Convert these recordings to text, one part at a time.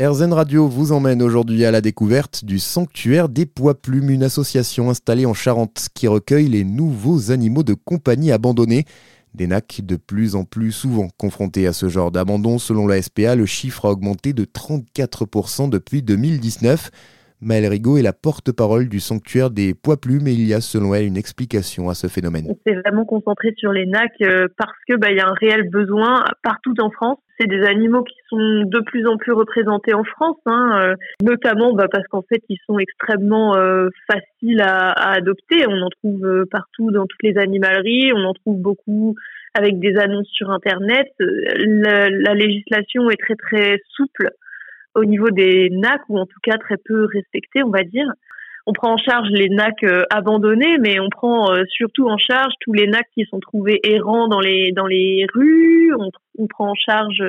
RZN Radio vous emmène aujourd'hui à la découverte du Sanctuaire des Poids Plumes, une association installée en Charente qui recueille les nouveaux animaux de compagnie abandonnés. Des NAC de plus en plus souvent confrontés à ce genre d'abandon. Selon la SPA, le chiffre a augmenté de 34% depuis 2019. Maëlle Rigaud est la porte-parole du sanctuaire des poids plumes et il y a selon elle une explication à ce phénomène. On s'est vraiment concentré sur les NAC euh, parce que bah, y a un réel besoin partout en France. C'est des animaux qui sont de plus en plus représentés en France, hein, euh, notamment bah, parce qu'en fait ils sont extrêmement euh, faciles à, adopter. On en trouve partout dans toutes les animaleries, on en trouve beaucoup avec des annonces sur Internet. La législation est très très souple au niveau des NAC, ou en tout cas très peu respectés, on va dire. On prend en charge les NAC euh, abandonnés, mais on prend euh, surtout en charge tous les NAC qui sont trouvés errants dans les, dans les rues. On, on prend en charge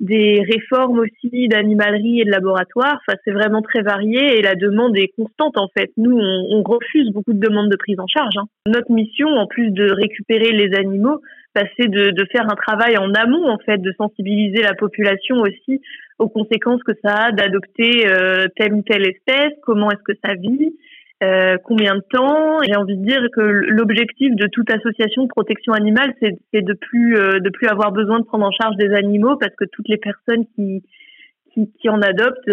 des réformes aussi d'animalerie et de laboratoire. Enfin, c'est vraiment très varié et la demande est constante en fait. Nous, on, on refuse beaucoup de demandes de prise en charge. Hein. Notre mission, en plus de récupérer les animaux, c'est de, de, faire un travail en amont en fait, de sensibiliser la population aussi aux conséquences que ça a d'adopter euh, telle ou telle espèce, comment est-ce que ça vit, euh, combien de temps. J'ai envie de dire que l'objectif de toute association de protection animale, c'est de plus euh, de plus avoir besoin de prendre en charge des animaux parce que toutes les personnes qui qui, en adoptent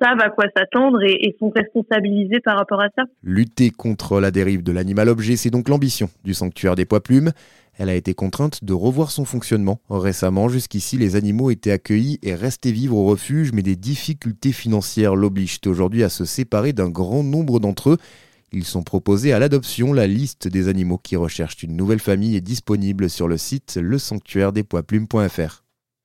savent à quoi s'attendre et, sont responsabilisées par rapport à ça. Lutter contre la dérive de l'animal objet, c'est donc l'ambition du sanctuaire des poids plumes. Elle a été contrainte de revoir son fonctionnement. Récemment, jusqu'ici, les animaux étaient accueillis et restaient vivre au refuge, mais des difficultés financières l'obligent aujourd'hui à se séparer d'un grand nombre d'entre eux. Ils sont proposés à l'adoption. La liste des animaux qui recherchent une nouvelle famille est disponible sur le site lesanctuairedespoisplumes.fr.